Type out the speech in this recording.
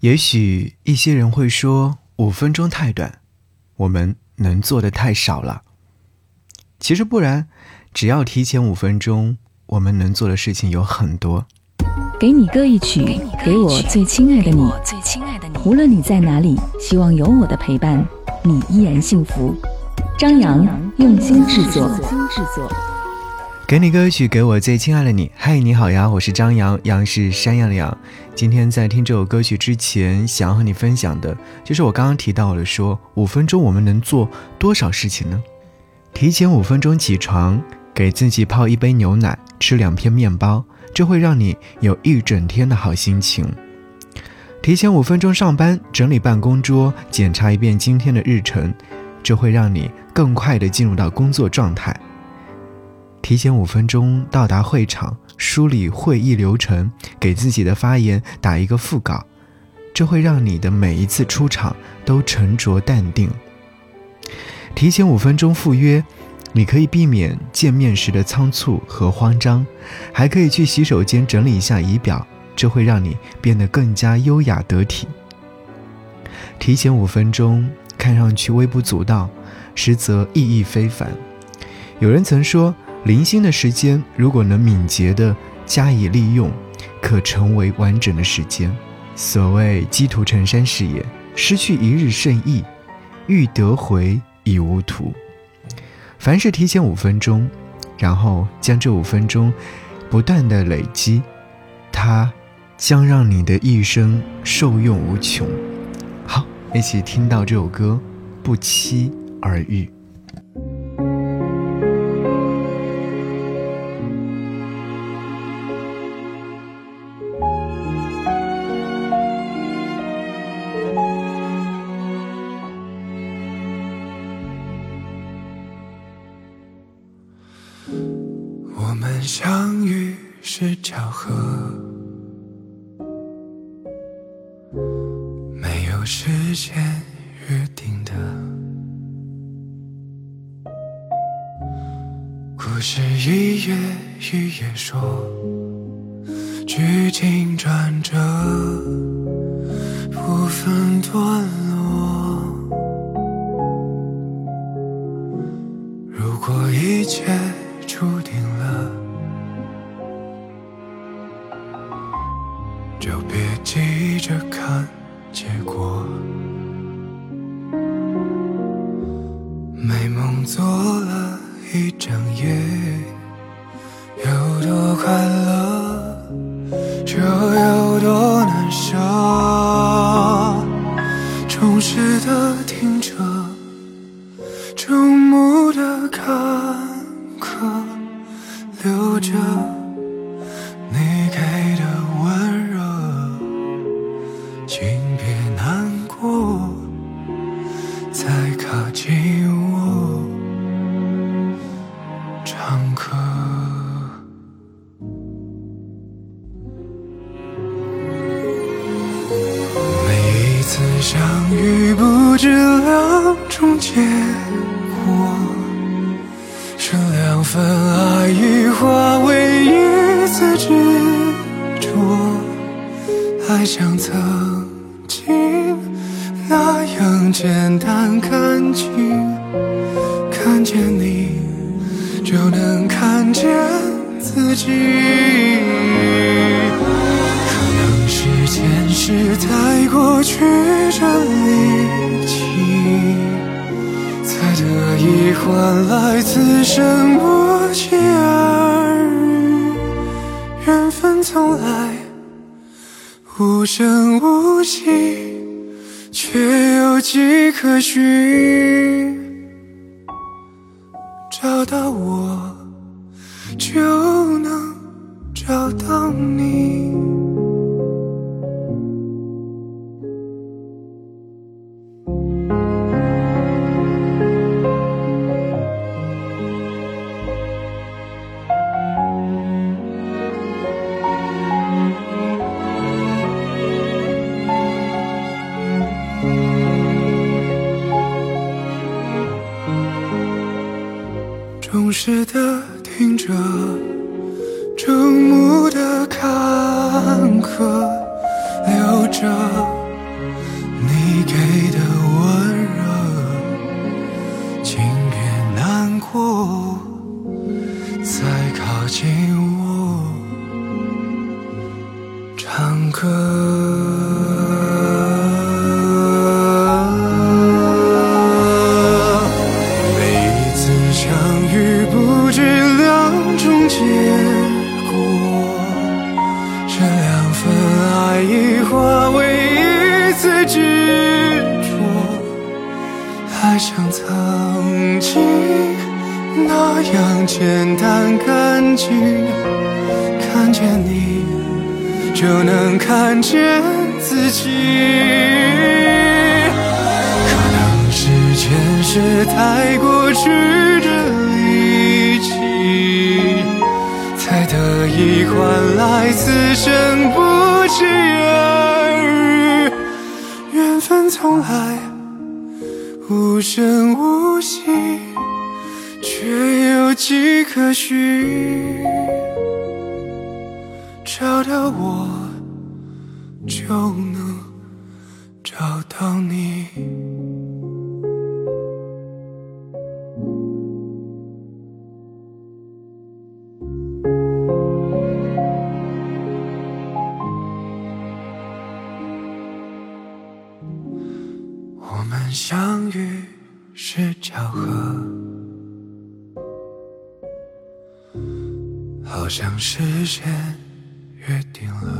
也许一些人会说五分钟太短，我们能做的太少了。其实不然，只要提前五分钟，我们能做的事情有很多。给你歌一曲，给我最亲爱的你。无论你在哪里，希望有我的陪伴，你依然幸福。张扬用心制作。给你歌曲，给我最亲爱的你。嗨，你好呀，我是张扬，杨是山羊的羊。今天在听这首歌曲之前，想要和你分享的，就是我刚刚提到的，说五分钟我们能做多少事情呢？提前五分钟起床，给自己泡一杯牛奶，吃两片面包，这会让你有一整天的好心情。提前五分钟上班，整理办公桌，检查一遍今天的日程，这会让你更快的进入到工作状态。提前五分钟到达会场，梳理会议流程，给自己的发言打一个副稿，这会让你的每一次出场都沉着淡定。提前五分钟赴约，你可以避免见面时的仓促和慌张，还可以去洗手间整理一下仪表，这会让你变得更加优雅得体。提前五分钟，看上去微不足道，实则意义非凡。有人曾说。零星的时间，如果能敏捷地加以利用，可成为完整的时间。所谓积土成山是也，失去一日甚易，欲得回已无途。凡事提前五分钟，然后将这五分钟不断的累积，它将让你的一生受用无穷。好，一起听到这首歌，不期而遇。相遇是巧合，没有时间约定的。故事一页一页说，剧情转折不分段落。如果一切注定。结果，美梦做了一整夜，有多快乐就有多难舍，忠实的听着，注目的看客，留着。请别难过，再靠近我，唱歌。每一次相遇不止两种结果，是两份爱已化为一次执。爱像曾经那样简单干净，看见你就能看见自己。前世太过曲折离奇，才得以换来此生不期而遇。缘分从来无声无息，却有迹可循。找到我，就能找到你。是的，听着，注目的坎坷，留着你给的温热。请别难过。再靠近我。唱歌。像曾经那样简单干净，看见你就能看见自己。可能是前世太过曲折离奇，才得以换来此生不期而遇，缘分从来。无声无息，却有迹可循。找到我，就能找到你。我们相遇是巧合，好像事先约定了。